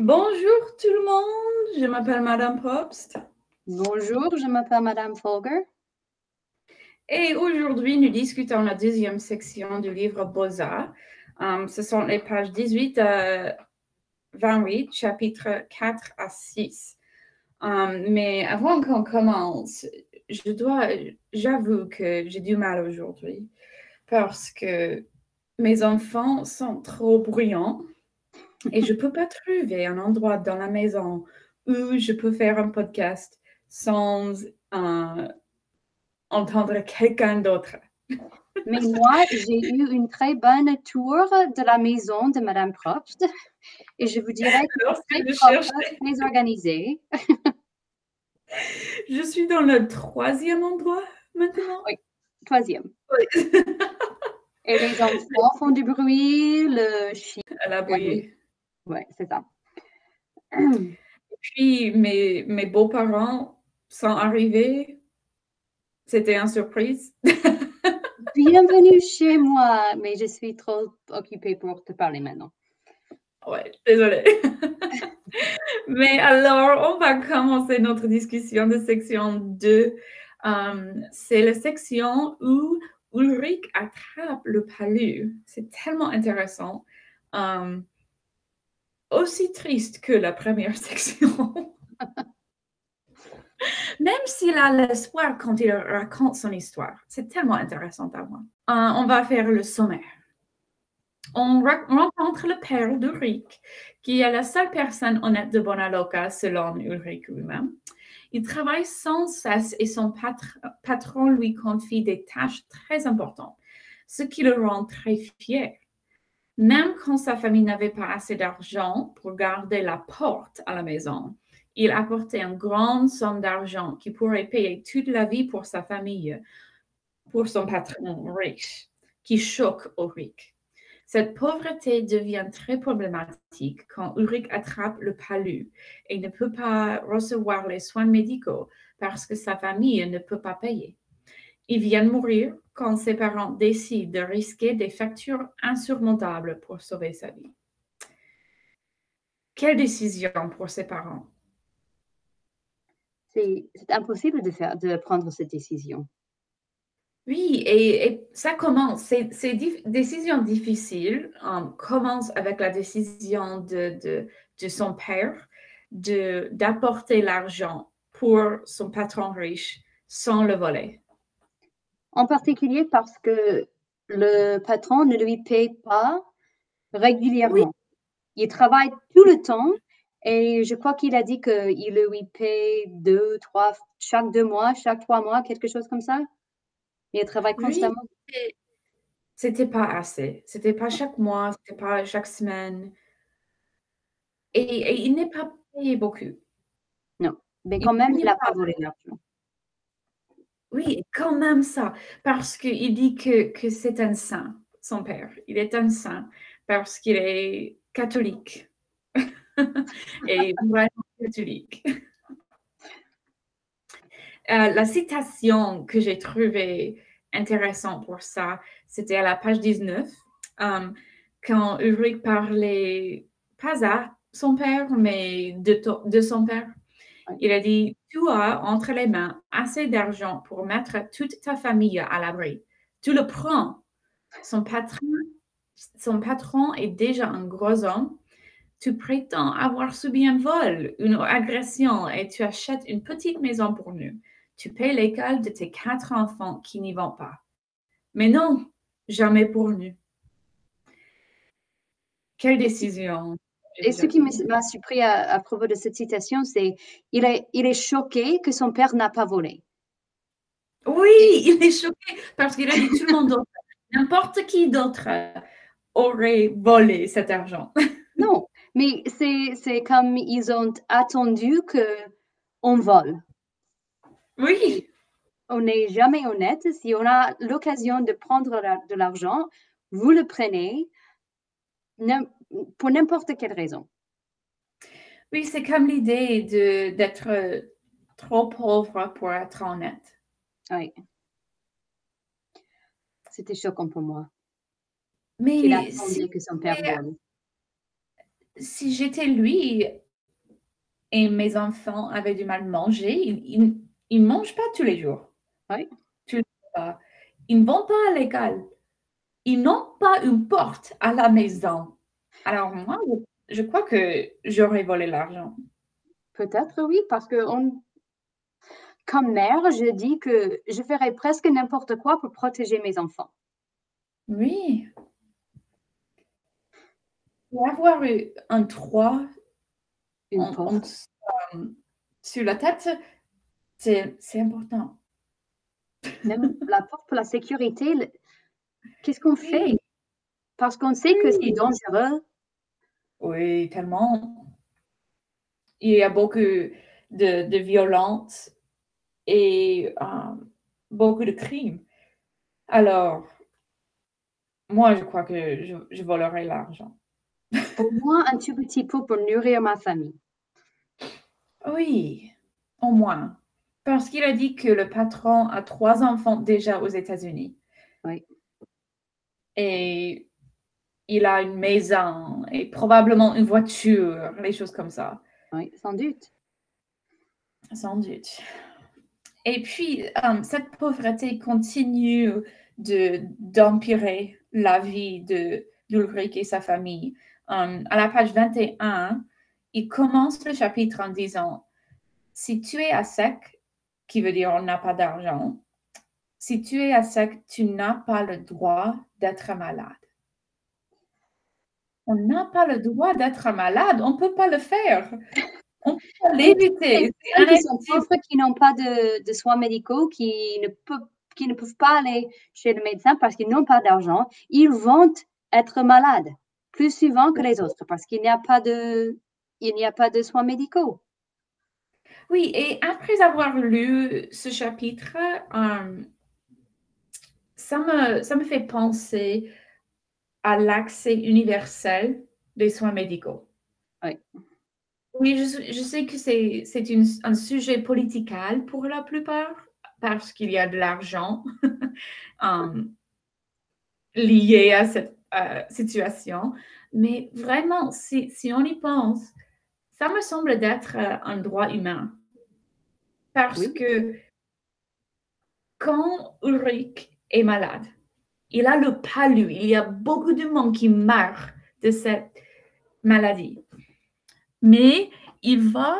Bonjour tout le monde, je m'appelle Madame Probst. Bonjour, je m'appelle Madame Folger. Et aujourd'hui, nous discutons la deuxième section du livre Beaux-Arts. Um, ce sont les pages 18 à 28, chapitres 4 à 6. Um, mais avant qu'on commence, je dois, j'avoue que j'ai du mal aujourd'hui parce que mes enfants sont trop bruyants et je ne peux pas trouver un endroit dans la maison où je peux faire un podcast sans euh, entendre quelqu'un d'autre. Mais moi, j'ai eu une très bonne tour de la maison de Madame Probst et je vous dirais que c'est très, très organisé. je suis dans le troisième endroit maintenant. Oui, troisième. et les enfants font du bruit, le chien. La bruit. Oui, c'est ça. Puis, mes, mes beaux-parents sont arrivés. C'était une surprise. Bienvenue chez moi, mais je suis trop occupée pour te parler maintenant. Ouais, désolée. mais alors, on va commencer notre discussion de section 2. Um, c'est la section où Ulrich attrape le palu. C'est tellement intéressant. Um, aussi triste que la première section. Même s'il a l'espoir quand il raconte son histoire. C'est tellement intéressant à voir. Euh, on va faire le sommaire. On rencontre le père d'Ulrich, qui est la seule personne honnête de Bonaloka selon Ulrich lui-même. Il travaille sans cesse et son patron lui confie des tâches très importantes, ce qui le rend très fier. Même quand sa famille n'avait pas assez d'argent pour garder la porte à la maison, il apportait une grande somme d'argent qui pourrait payer toute la vie pour sa famille, pour son patron riche, qui choque Ulrich. Cette pauvreté devient très problématique quand Ulrich attrape le palu et ne peut pas recevoir les soins médicaux parce que sa famille ne peut pas payer. Il vient de mourir quand ses parents décident de risquer des factures insurmontables pour sauver sa vie. Quelle décision pour ses parents? C'est impossible de, faire, de prendre cette décision. Oui, et, ça commence, ces, ces décisions difficiles um, commencent avec la décision de, de, de son père d'apporter l'argent pour son patron riche sans le voler en particulier parce que le patron ne lui paye pas régulièrement. Il travaille tout le temps et je crois qu'il a dit qu'il lui paye deux, trois, chaque deux mois, chaque trois mois, quelque chose comme ça. Il travaille constamment. Oui, c'était pas assez. C'était pas chaque mois, c'était pas chaque semaine. Et, il n'est pas payé beaucoup. Non, mais quand même, il n'a pas volé l'argent. Oui, quand même ça, parce qu'il dit que, que c'est un saint, son père. Il est un saint parce qu'il est catholique. Et vraiment catholique. Euh, la citation que j'ai trouvée intéressante pour ça, c'était à la page 19, um, quand Ulrich parlait pas à son père, mais de, de son père. Il a dit, tu as entre les mains assez d'argent pour mettre toute ta famille à l'abri. Tu le prends. Son patron, son patron est déjà un gros homme. Tu prétends avoir subi un vol, une agression et tu achètes une petite maison pour nous. Tu payes l'école de tes quatre enfants qui n'y vont pas. Mais non, jamais pour nous. Quelle décision et ce qui m'a surpris à, propos de cette citation, c'est il est, il est choqué que son père n'a pas volé. Oui, il est choqué parce qu'il a dit tout le monde d'autre. N'importe qui d'autre aurait volé cet argent. non, mais c'est comme ils ont attendu qu'on vole. Oui. On n'est jamais honnête. Si on a l'occasion de prendre de l'argent, vous le prenez pour n'importe quelle raison. Oui, c'est comme l'idée d'être trop pauvre pour être honnête. Oui. C'était choquant pour moi. Mais il que son père si j'étais lui et mes enfants avaient du mal à manger, ils ne mangent pas tous les jours. Oui. Ils ne vont pas à l'école. Ils n'ont pas une porte à la maison. Alors moi, je crois que j'aurais volé l'argent. Peut-être oui, parce que on, comme mère, je dis que je ferais presque n'importe quoi pour protéger mes enfants. Oui. avoir un toit sur la tête, c'est important. Même la porte pour la sécurité, qu'est-ce qu'on fait? Parce qu'on sait que c'est dangereux. Oui, tellement. Il y a beaucoup de, de violence et euh, beaucoup de crimes. Alors, moi, je crois que je, je volerai l'argent. Au moins un tout petit peu pour nourrir ma famille. Oui, au moins. Parce qu'il a dit que le patron a trois enfants déjà aux États-Unis. Oui. Et il a une maison et probablement une voiture, les choses comme ça. Oui, sans doute. Sans doute. Et puis, euh, cette pauvreté continue d'empirer la vie de d'Ulrich et sa famille. Euh, à la page 21, il commence le chapitre en disant Si tu es à sec, qui veut dire on n'a pas d'argent, si tu es à sec, tu n'as pas le droit d'être malade. On n'a pas le droit d'être malade, on ne peut pas le faire. On peut l'éviter. Qui sont pauvres, qui n'ont pas de, de, soins médicaux, qui ne, peuvent, qui ne peuvent pas aller chez le médecin parce qu'ils n'ont pas d'argent, ils vont être malades plus souvent que les autres parce qu'il n'y a pas de, il n'y a pas de soins médicaux. Oui, et après avoir lu ce chapitre, euh, ça, me, ça me fait penser à l'accès universel des soins médicaux. Oui. Oui, je, je sais que c'est un sujet political pour la plupart parce qu'il y a de l'argent euh, lié à cette euh, situation. Mais vraiment, si, si, on y pense, ça me semble d'être un droit humain. Parce que quand Ulrich est malade, il a le palu, il y a beaucoup de monde qui meurt de cette maladie. Mais il va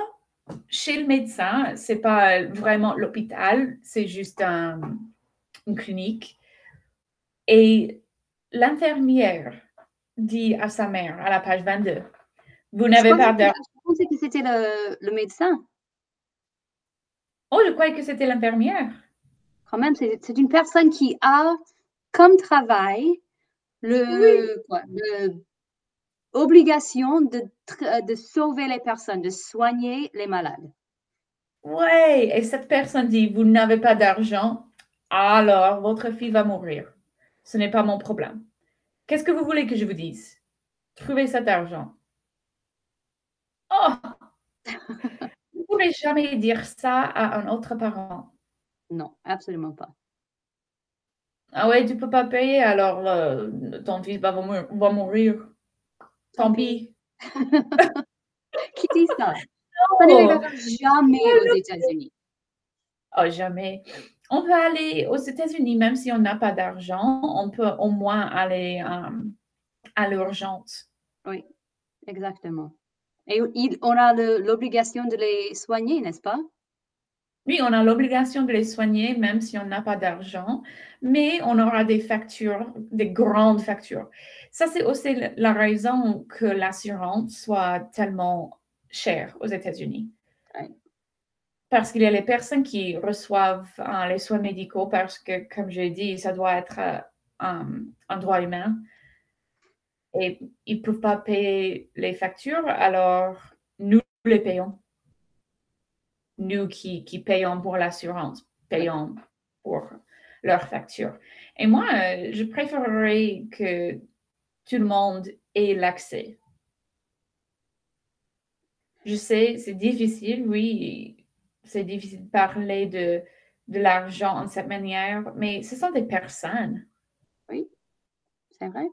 chez le médecin, c'est pas vraiment l'hôpital, c'est juste une clinique. Et l'infirmière dit à sa mère, à la page 22, vous n'avez pas d'argent. Je pensais que c'était le, le, médecin. Oh, je croyais que c'était l'infirmière. Quand même, c'est une personne qui a comme travail le, quoi, le obligation de, de sauver les personnes, de soigner les malades. Oui, et cette personne dit, vous n'avez pas d'argent, alors votre fille va mourir. Ce n'est pas mon problème. Qu'est-ce que vous voulez que je vous dise? Trouvez cet argent. Oh! vous ne pourrez jamais dire ça à un autre parent? Non, absolument pas. Ah ouais, tu peux pas payer, alors euh, ton fils va, va mourir. Tant pis. Qui dit ça? Ça n'arrivera jamais aux États-Unis. Oh, jamais. On peut aller aux États-Unis, même si on n'a pas d'argent, on peut au moins aller euh, à l'urgence. Oui, exactement. Et on a l'obligation de les soigner, n'est-ce pas? Oui, on a l'obligation de les soigner, même si on n'a pas d'argent, mais on aura des factures, des grandes factures. Ça, c'est aussi la raison que l'assurance soit tellement chère aux États-Unis. Parce qu'il y a les personnes qui reçoivent euh, les soins médicaux parce que, comme j'ai dit, ça doit être euh, un droit humain. Et ils ne peuvent pas payer les factures, alors nous les payons. Nous qui, qui payons pour l'assurance, payons pour leurs factures. Et moi, euh, je préférerais que tout le monde ait l'accès. Je sais, c'est difficile, oui, c'est difficile de parler de, de l'argent en cette manière, mais ce sont des personnes. Oui, c'est vrai.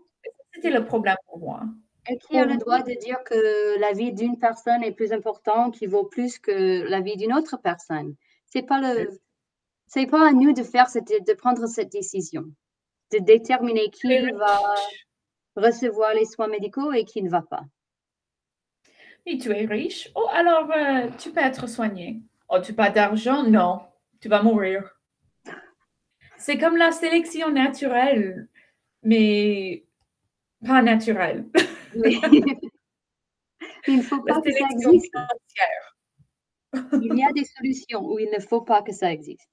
C'était le problème pour moi. Et qui a le droit de dire que la vie d'une personne est plus importante, qui vaut plus que la vie d'une autre personne? C'est pas le, c'est pas à nous de faire cette, de prendre cette décision, de déterminer qui va recevoir les soins médicaux et qui ne va pas. Et tu es riche, oh alors euh, tu peux être soigné. Oh, tu pas d'argent? Non, tu vas mourir. C'est comme la sélection naturelle, mais pas naturelle. il ne faut pas que ça existe. il y a des solutions où il ne faut pas que ça existe.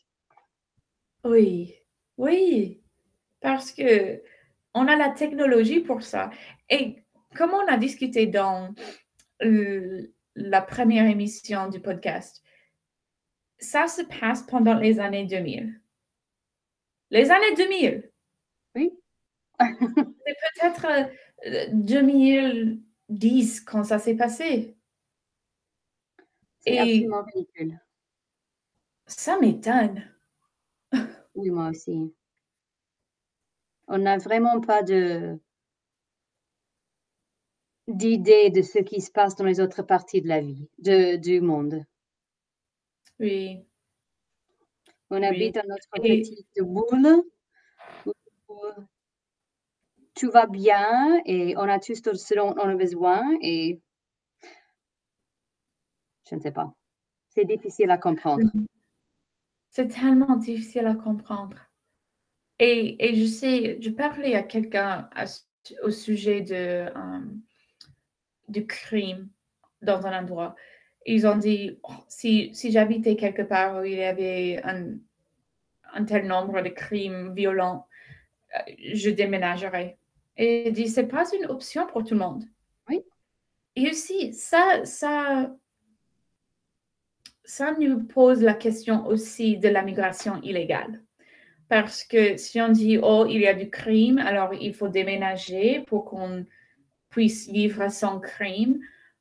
Oui, oui, parce que on a la technologie pour ça. Et comme on a discuté dans la première émission du podcast, ça se passe pendant les années 2000. Les années 2000. Oui. C'est peut-être 2010 euh, quand ça s'est passé. C'est absolument ridicule. Ça m'étonne. Oui, moi aussi. On n'a vraiment pas de d'idée de ce qui se passe dans les autres parties de la vie, de, du monde. Oui. On habite dans notre petite boule où tout va bien et on a tout ce dont on a besoin et je ne sais pas. C'est difficile à comprendre. C'est tellement difficile à comprendre. Et, et je sais, je parlais à quelqu'un au sujet de, um, du crime dans un endroit. Ils ont dit, oh, si, si j'habitais quelque part où il y avait un, un tel nombre de crimes violents, euh, je déménagerais. Et il dit, c'est pas une option pour tout le monde. Oui. Et aussi, ça, ça, ça nous pose la question aussi de la migration illégale. Parce que si on dit, oh, il y a du crime, alors il faut déménager pour qu'on puisse vivre sans crime.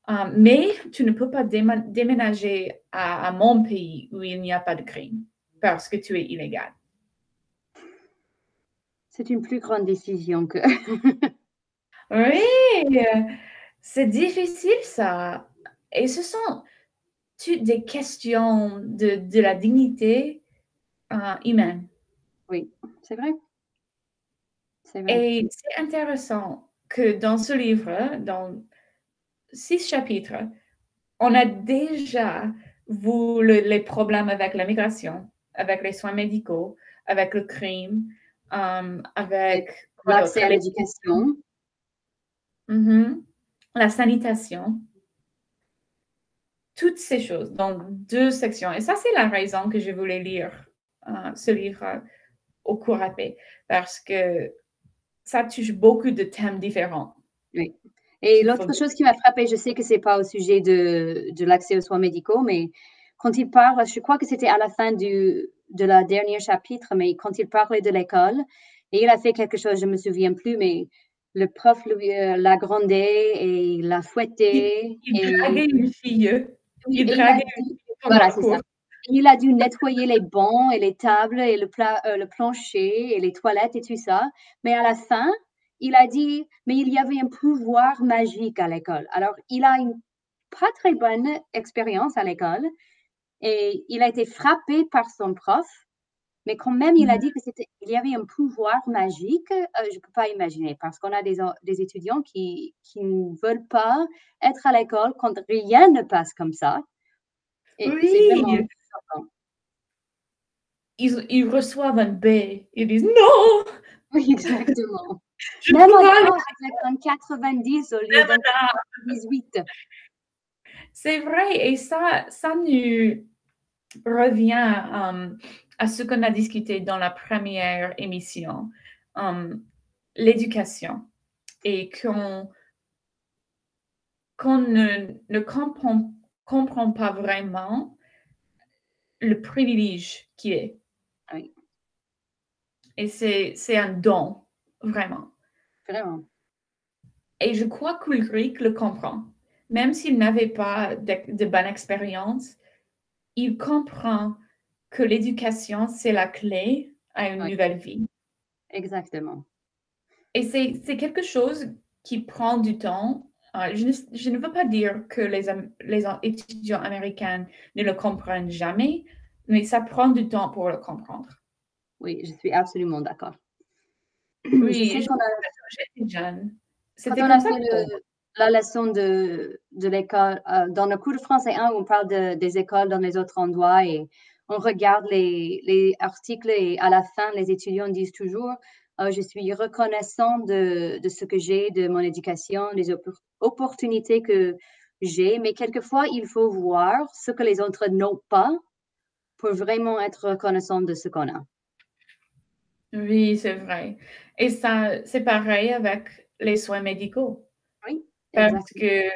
Euh, mais tu ne peux pas déménager à, mon pays où il n'y a pas de crime parce que tu es illégal. C'est une plus grande décision que... oui, c'est difficile ça. Et ce sont des questions de, la dignité euh, humaine. Oui, c'est vrai. vrai. Et c'est intéressant que dans ce livre, dans six chapitres, on a déjà vu les problèmes avec la migration, avec les soins médicaux, avec le crime, um, avec l'accès à l'éducation, la sanitation, toutes ces choses dans deux sections. Et ça, c'est la raison que je voulais lire euh, ce livre au cours rapide, parce que ça touche beaucoup de thèmes différents. Oui. Et l'autre chose qui m'a frappée, je sais que ce n'est pas au sujet de, de l'accès aux soins médicaux, mais quand il parle, je crois que c'était à la fin du, de la dernière chapitre, mais quand il parlait de l'école, et il a fait quelque chose, je ne me souviens plus, mais le prof lui, euh, l'a grondé et l'a fouetté. Il, draguait une fille. Il, draguait une fille. Voilà, c'est ça. Il a dû nettoyer les bancs et les tables et le, euh, le plancher et les toilettes et tout ça. Mais à la fin, il a dit, mais il y avait un pouvoir magique à l'école. Alors, il a une pas très bonne expérience à l'école et il a été frappé par son prof. Mais quand même, il a dit qu'il y avait un pouvoir magique. Euh, je ne peux pas imaginer parce qu'on a des, des étudiants qui, qui, ne veulent pas être à l'école quand rien ne passe comme ça. oui ils, reçoivent un B. Ils disent non. Oui, exactement. Même en 90 au lieu de 18. C'est vrai, et ça, ça nous revient um, à ce qu'on a discuté dans la première émission, um, l'éducation, et qu'on ne, ne comprend, comprend pas vraiment le privilège qui est et c'est un don, vraiment. Vraiment. Et je crois qu'Ulrich le comprend. Même s'il n'avait pas de, bonne expérience, il comprend que l'éducation, c'est la clé à une nouvelle vie. Exactement. Et c'est quelque chose qui prend du temps. Euh, je, ne, je, ne, veux pas dire que les, les, étudiants américains ne le comprennent jamais, mais ça prend du temps pour le comprendre. Oui, je suis absolument d'accord. Oui, j'étais jeune. C'était comme ça. La leçon de, l'école, euh, dans le cours de français 1, on parle de, des écoles dans les autres endroits et on regarde les, les, articles et à la fin, les étudiants disent toujours euh, Je suis reconnaissant de ce que j'ai, de mon éducation, des opportunités que j'ai, mais quelquefois, il faut voir ce que les autres n'ont pas pour vraiment être reconnaissant de ce qu'on a. Oui, c'est vrai. Et ça, c'est pareil avec les soins médicaux. Parce que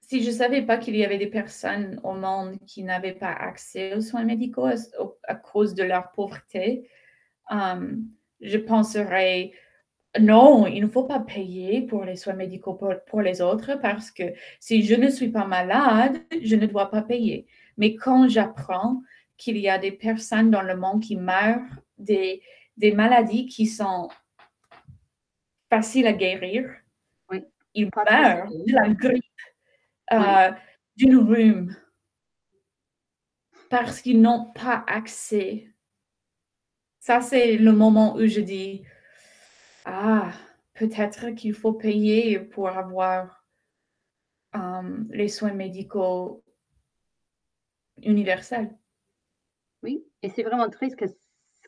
si je ne savais pas qu'il y avait des personnes au monde qui n'avaient pas accès aux soins médicaux à, cause de leur pauvreté, um, je penserais non, il ne faut pas payer pour les soins médicaux pour, pour, les autres parce que si je ne suis pas malade, je ne dois pas payer. Mais quand j'apprends qu'il y a des personnes dans le monde qui meurent des, des maladies qui sont faciles à guérir. Ils meurent de la grippe euh, d'une rhume parce qu'ils n'ont pas accès. Ça, c'est le moment où je dis, ah, peut-être qu'il faut payer pour avoir euh, les soins médicaux universels. Oui, et c'est vraiment triste que,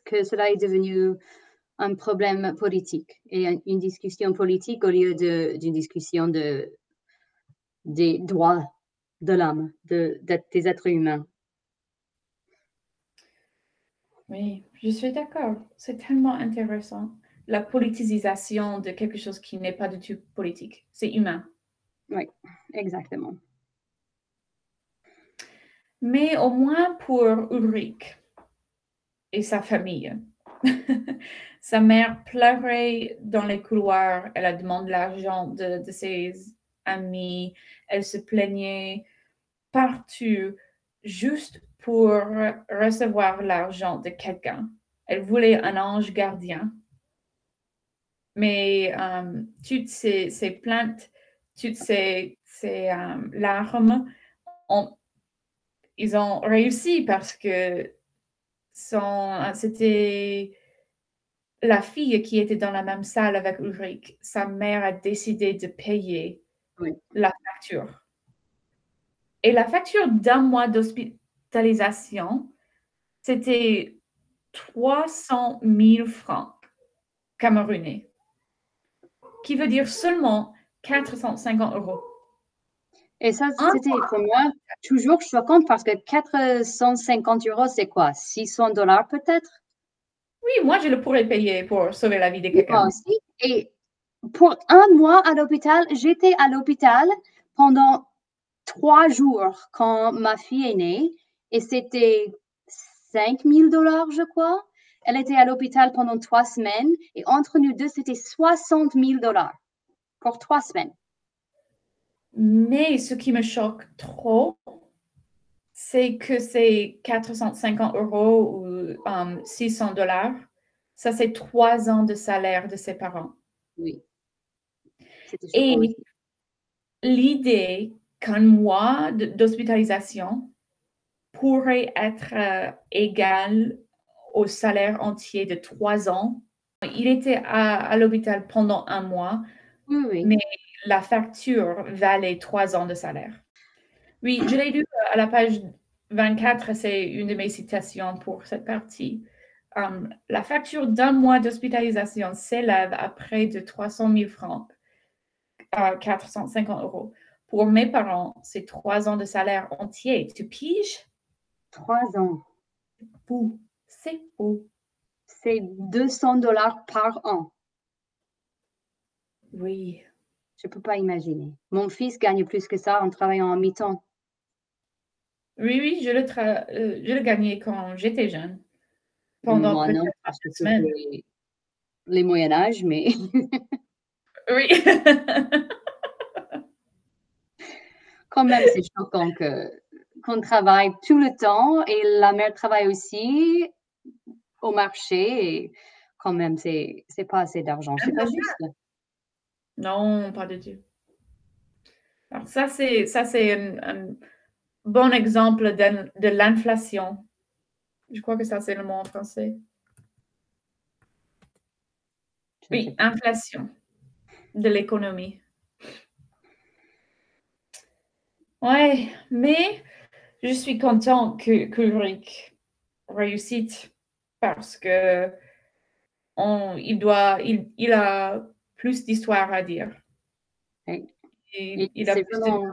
que cela est devenu un problème politique et une discussion politique au lieu d'une discussion de, des droits de l'homme, de, des êtres humains. Oui, je suis d'accord. C'est tellement intéressant. La politisation de quelque chose qui n'est pas du tout politique. C'est humain. Oui, exactement. Mais au moins pour Ulrich et sa famille. sa mère pleurait dans les couloirs. Elle a l'argent de, de ses amis, elle se plaignait partout juste pour recevoir l'argent de quelqu'un. Elle voulait un ange gardien. Mais euh, toutes ces, plaintes, toutes ces, euh, larmes, ils ont réussi parce que c'était la fille qui était dans la même salle avec Ulrich. Sa mère a décidé de payer la facture. Et la facture d'un mois d'hospitalisation, c'était 300 000 francs camerounais, qui veut dire seulement 450 euros. Et ça, c'était pour moi toujours choquant parce que 450 euros, c'est quoi? 600 dollars peut-être? Oui, moi, je le pourrais payer pour sauver la vie de quelqu'un. Et pour un mois à l'hôpital, j'étais à l'hôpital pendant trois jours quand ma fille est née et c'était 5 000 dollars, je crois. Elle était à l'hôpital pendant trois semaines et entre nous deux, c'était 60 000 dollars pour trois semaines. Mais ce qui me choque trop, c'est que c'est 450 euros ou 600 um, dollars. Ça, c'est trois ans de salaire de ses parents. Oui. Et l'idée qu'un mois d'hospitalisation pourrait être euh, égal au salaire entier de trois ans. Il était à, l'hôpital pendant un mois, mais la facture valait trois ans de salaire. Oui, je l'ai lu à la page 24, c'est une de mes citations pour cette partie. Um, la facture d'un mois d'hospitalisation s'élève à près de 300 000 francs, à 450 euros. Pour mes parents, c'est trois ans de salaire entier. Tu piges? Trois ans. C'est beau. C'est 200 dollars par an. Oui. Je ne peux pas imaginer. Mon fils gagne plus que ça en travaillant en mi-temps. Oui, oui, je le, euh, je le gagnais quand j'étais jeune. Pendant Moi, non, parce que c'est les Moyen Âge, mais... oui. Quand même, c'est choquant que qu'on travaille tout le temps et la mère travaille aussi au marché et quand même, c'est c'est pas assez d'argent. C'est pas juste. Non, pas du tout. Alors ça, c'est ça, c'est un, un bon exemple de, de l'inflation. Je crois que ça, c'est le mot en français. Oui, inflation de l'économie. Ouais, mais je suis content que qu'Ulrich réussisse parce que on, il doit, il, il a plus d'histoires à dire. Oui. Et il a c'est de- vraiment,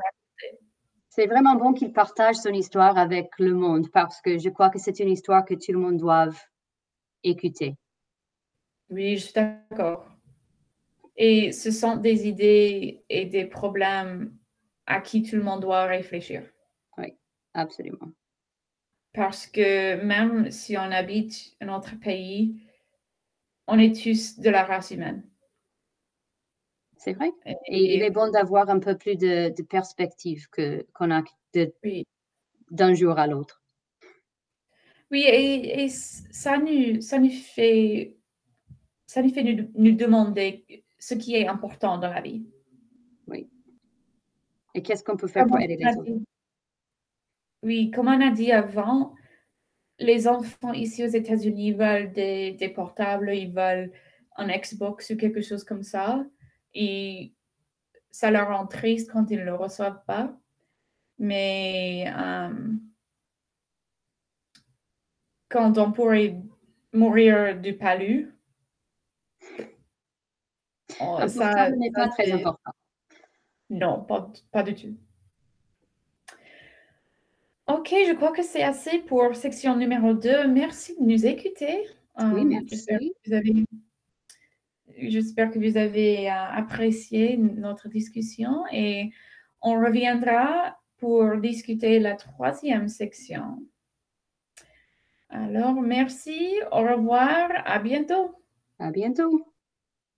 c'est vraiment bon qu'il partage son histoire avec le monde parce que je crois que c'est une histoire que tout le monde doit écouter. Oui, je suis d'accord. Et ce sont des idées et des problèmes à qui tout le monde doit réfléchir. Absolument. Parce que même si on habite un autre pays, on est tous de la race humaine. C'est vrai. Et il est bon d'avoir un peu plus de, de perspective que, qu'on a de- oui, d'un jour à l'autre. oui et, et ça, nous, ça nous fait, ça nous, fait nous, nous demander ce qui est important dans la vie. Et qu'est-ce qu'on peut faire pour aider les autres? Oui, comme on a dit avant, les enfants ici aux États-Unis veulent des, des portables, ils veulent un Xbox ou quelque chose comme ça. Et ça leur rend triste quand ils ne le reçoivent pas. Mais euh, quand on pourrait mourir du palu, Un ça, n'est pas très important. Non, pas, pas du tout. Ok, je crois que c'est assez pour section numéro 2. Merci de nous écouter. Oui, Euh, merci. Vous avez, j'espère que vous avez euh, apprécié notre discussion et on reviendra pour discuter la troisième section. Alors, merci, au revoir, à bientôt. À bientôt.